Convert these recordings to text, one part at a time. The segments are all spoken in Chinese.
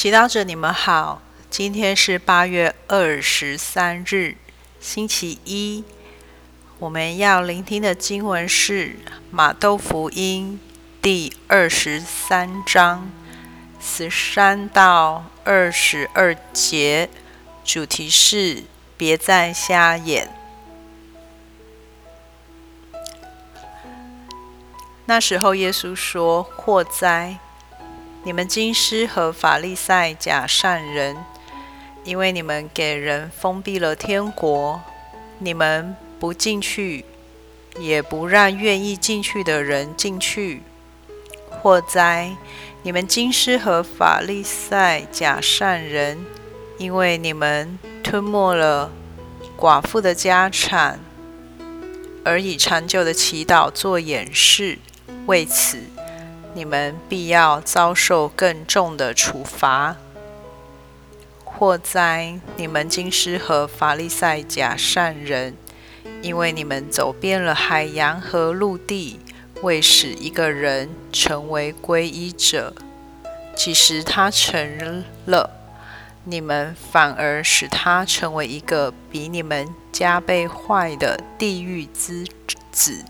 祈祷者，你们好，今天是八月二十三日，星期一。我们要聆听的经文是《马窦福音》第二十三章十三到二十二节，主题是“别再瞎眼”。那时候，耶稣说：“祸灾！你们金师和法利赛假善人，因为你们给人封闭了天国，你们。”不进去，也不让愿意进去的人进去。祸哉！你们金师和法利赛假善人，因为你们吞没了寡妇的家产，而以长久的祈祷做掩饰，为此你们必要遭受更重的处罚。祸哉！你们经师和法利赛假善人。因为你们走遍了海洋和陆地，为使一个人成为皈依者，其实他成了，你们反而使他成为一个比你们加倍坏的地狱之子。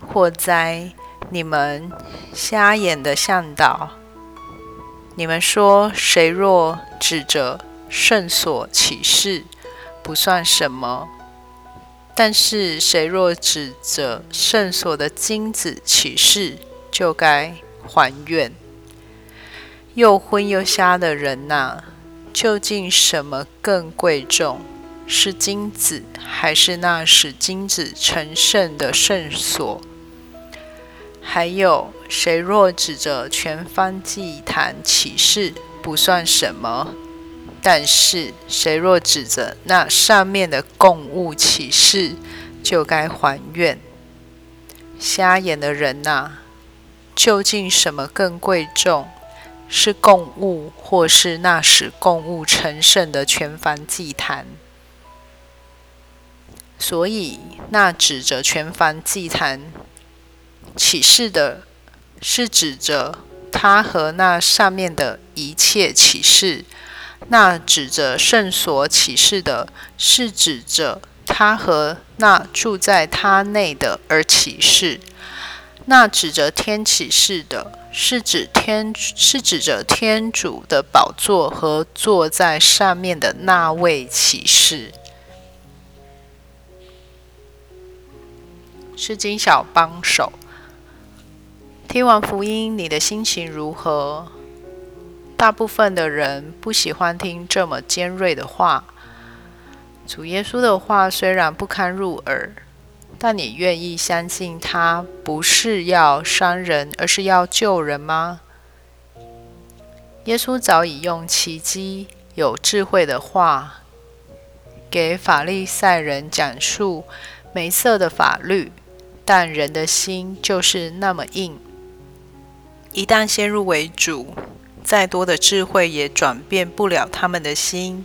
祸哉！你们瞎眼的向导，你们说，谁若指着圣所起誓，不算什么。但是，谁若指着圣所的金子起誓，就该还愿。又昏又瞎的人呐，究竟什么更贵重？是金子，还是那使金子成圣的圣所？还有，谁若指着全方祭坛起誓，不算什么。但是，谁若指着那上面的供物起誓，就该还愿。瞎眼的人呐，究竟什么更贵重？是供物，或是那使供物成圣的全凡祭坛？所以，那指着全凡祭坛启示的，是指着他和那上面的一切启示。那指着圣所启示的，是指着他和那住在他内的而启示；那指着天启示的，是指天是指着天主的宝座和坐在上面的那位启示。是金小帮手。听完福音，你的心情如何？大部分的人不喜欢听这么尖锐的话。主耶稣的话虽然不堪入耳，但你愿意相信他不是要伤人，而是要救人吗？耶稣早已用奇迹、有智慧的话，给法利赛人讲述梅瑟的法律，但人的心就是那么硬，一旦先入为主。再多的智慧也转变不了他们的心。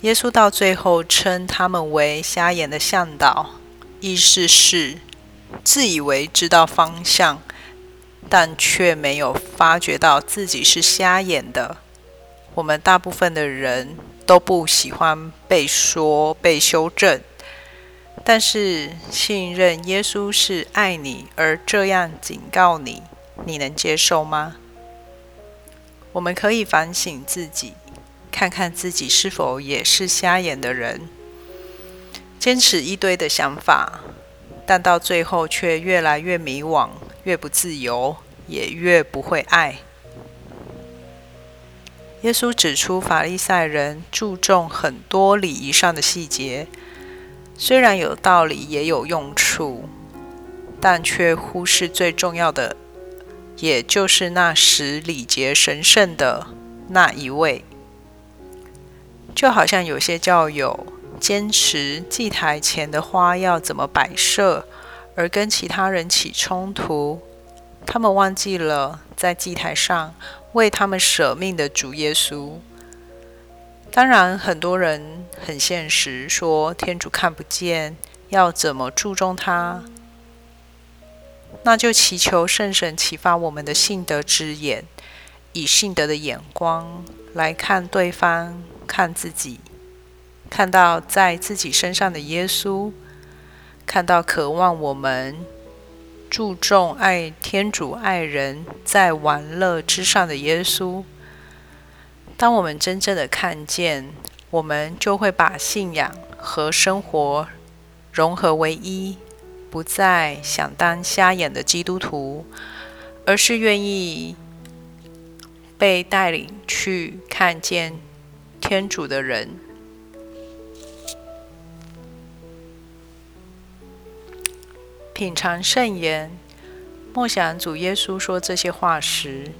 耶稣到最后称他们为瞎眼的向导，意思是自以为知道方向，但却没有发觉到自己是瞎眼的。我们大部分的人都不喜欢被说、被修正，但是信任耶稣是爱你而这样警告你，你能接受吗？我们可以反省自己，看看自己是否也是瞎眼的人，坚持一堆的想法，但到最后却越来越迷惘，越不自由，也越不会爱。耶稣指出，法利赛人注重很多礼仪上的细节，虽然有道理，也有用处，但却忽视最重要的。也就是那使礼节神圣的那一位，就好像有些教友坚持祭台前的花要怎么摆设，而跟其他人起冲突。他们忘记了在祭台上为他们舍命的主耶稣。当然，很多人很现实，说天主看不见，要怎么注重他？那就祈求圣神启发我们的信德之眼，以信德的眼光来看对方、看自己，看到在自己身上的耶稣，看到渴望我们注重爱天主、爱人，在玩乐之上的耶稣。当我们真正的看见，我们就会把信仰和生活融合为一，不再想当瞎眼的基督徒，而是愿意被带领去看见天主的人。品尝圣言，默想主耶稣说这些话时，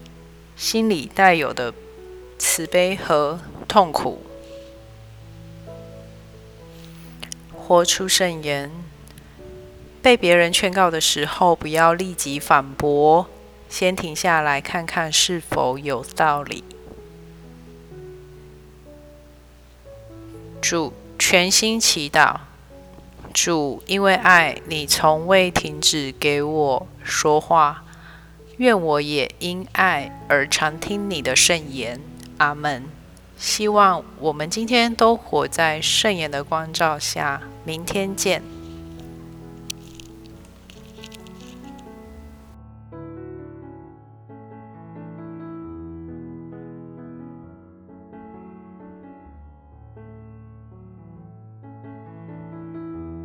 心里带有的。慈悲和痛苦，活出圣言。被别人劝告的时候，不要立即反驳，先停下来看看是否有道理。主全心祈祷，主因为爱你，从未停止给我说话，愿我也因爱而常听你的圣言。阿门。希望我们今天都活在圣言的光照下。明天见。